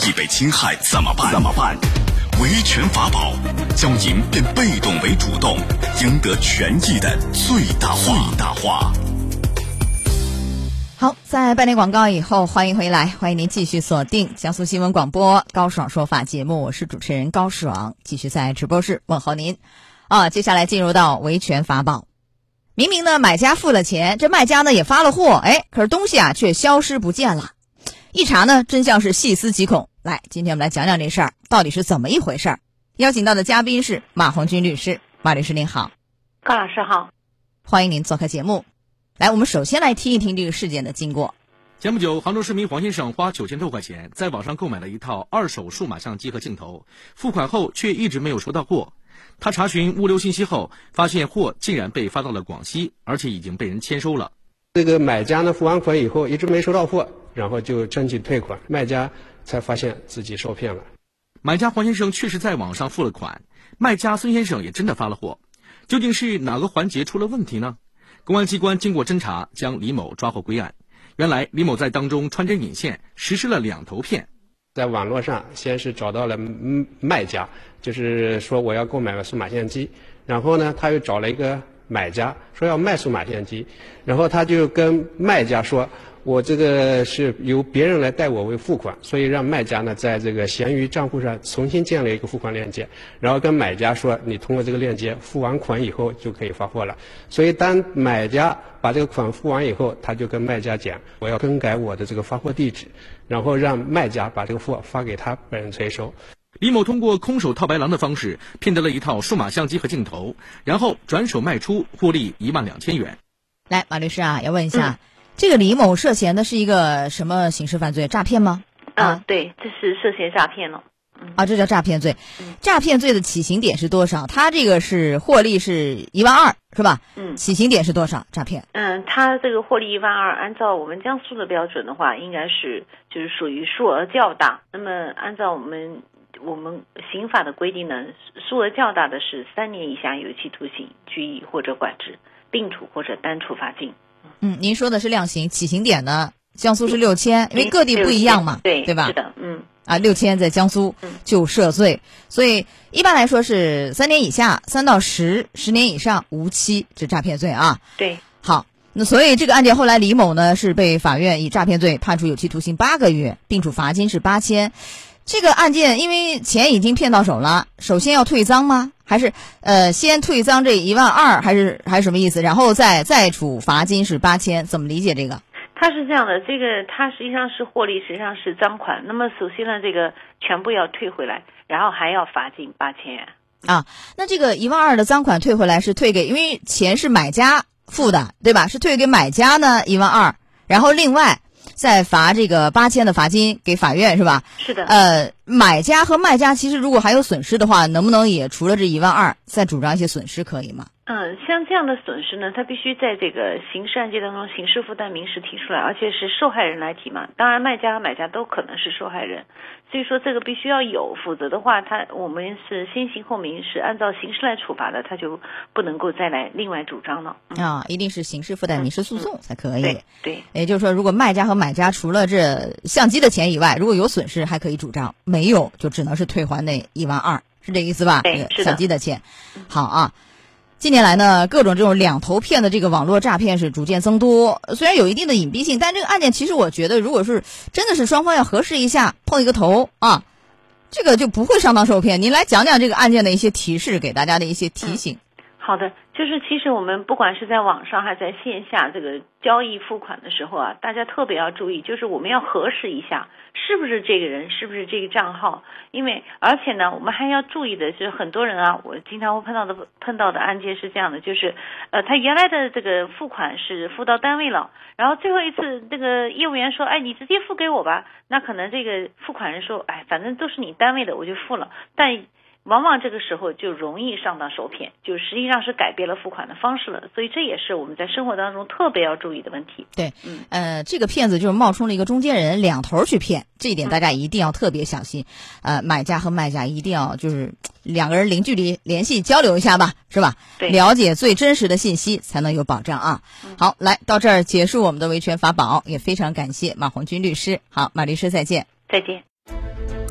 益被侵害怎么办？怎么办？维权法宝，将您变被动为主动，赢得权益的最大化。最大化。好，在半点广告以后，欢迎回来，欢迎您继续锁定江苏新闻广播高爽说法节目，我是主持人高爽，继续在直播室问候您。啊，接下来进入到维权法宝。明明呢，买家付了钱，这卖家呢也发了货，哎，可是东西啊却消失不见了。一查呢，真相是细思极恐。来，今天我们来讲讲这事儿到底是怎么一回事儿。邀请到的嘉宾是马红军律师，马律师您好，高老师好，欢迎您做客节目。来，我们首先来听一听这个事件的经过。前不久，杭州市民黄先生花九千多块钱在网上购买了一套二手数码相机和镜头，付款后却一直没有收到货。他查询物流信息后，发现货竟然被发到了广西，而且已经被人签收了。这个买家呢付完款以后一直没收到货，然后就申请退款，卖家才发现自己受骗了。买家黄先生确实在网上付了款，卖家孙先生也真的发了货，究竟是哪个环节出了问题呢？公安机关经过侦查，将李某抓获归案。原来李某在当中穿针引线，实施了两头骗。在网络上，先是找到了卖家，就是说我要购买个数码相机，然后呢，他又找了一个买家，说要卖数码相机，然后他就跟卖家说。我这个是由别人来代我为付款，所以让卖家呢在这个闲鱼账户上重新建了一个付款链接，然后跟买家说，你通过这个链接付完款以后就可以发货了。所以当买家把这个款付完以后，他就跟卖家讲，我要更改我的这个发货地址，然后让卖家把这个货发给他本人催收。李某通过空手套白狼的方式骗得了一套数码相机和镜头，然后转手卖出，获利一万两千元。来，马律师啊，要问一下。这个李某涉嫌的是一个什么刑事犯罪？诈骗吗？啊，对，这是涉嫌诈骗了。啊，这叫诈骗罪。诈骗罪的起刑点是多少？他这个是获利是一万二，是吧？嗯。起刑点是多少？诈骗？嗯，他这个获利一万二，按照我们江苏的标准的话，应该是就是属于数额较大。那么按照我们我们刑法的规定呢，数额较大的是三年以下有期徒刑、拘役或者管制，并处或者单处罚金。嗯，您说的是量刑，起刑点呢？江苏是六千，因为各地不一样嘛，对对吧？是的，嗯啊，六千在江苏就涉罪，所以一般来说是三年以下，三到十，十年以上无期，这诈骗罪啊。对，好，那所以这个案件后来李某呢是被法院以诈骗罪判处有期徒刑八个月，并处罚金是八千。这个案件因为钱已经骗到手了，首先要退赃吗？还是呃先退赃这一万二？还是还是什么意思？然后再再处罚金是八千？怎么理解这个？他是这样的，这个他实际上是获利，实际上是赃款。那么首先呢，这个全部要退回来，然后还要罚金八千元。啊，那这个一万二的赃款退回来是退给，因为钱是买家付的，对吧？是退给买家呢一万二，然后另外。再罚这个八千的罚金给法院是吧？是的。呃，买家和卖家其实如果还有损失的话，能不能也除了这一万二，再主张一些损失可以吗？嗯，像这样的损失呢，他必须在这个刑事案件当中，刑事附带民事提出来，而且是受害人来提嘛。当然，卖家和买家都可能是受害人，所以说这个必须要有，否则的话，他我们是先刑后民，是按照刑事来处罚的，他就不能够再来另外主张了。啊，一定是刑事附带民事诉讼才可以。对对，也就是说，如果卖家和买家除了这相机的钱以外，如果有损失还可以主张，没有就只能是退还那一万二，是这意思吧？对，是相机的钱。好啊。近年来呢，各种这种两头骗的这个网络诈骗是逐渐增多。虽然有一定的隐蔽性，但这个案件其实我觉得，如果是真的是双方要核实一下，碰一个头啊，这个就不会上当受骗。您来讲讲这个案件的一些提示，给大家的一些提醒。好的，就是其实我们不管是在网上还在线下这个交易付款的时候啊，大家特别要注意，就是我们要核实一下是不是这个人，是不是这个账号。因为而且呢，我们还要注意的是，很多人啊，我经常会碰到的碰到的案件是这样的，就是呃，他原来的这个付款是付到单位了，然后最后一次那个业务员说，哎，你直接付给我吧。那可能这个付款人说，哎，反正都是你单位的，我就付了。但往往这个时候就容易上当受骗，就实际上是改变了付款的方式了，所以这也是我们在生活当中特别要注意的问题。对，嗯，呃，这个骗子就是冒充了一个中间人，两头去骗，这一点大家一定要特别小心。呃，买家和卖家一定要就是两个人零距离联系交流一下吧，是吧？对，了解最真实的信息才能有保障啊。好，来到这儿结束我们的维权法宝，也非常感谢马红军律师。好，马律师再见。再见。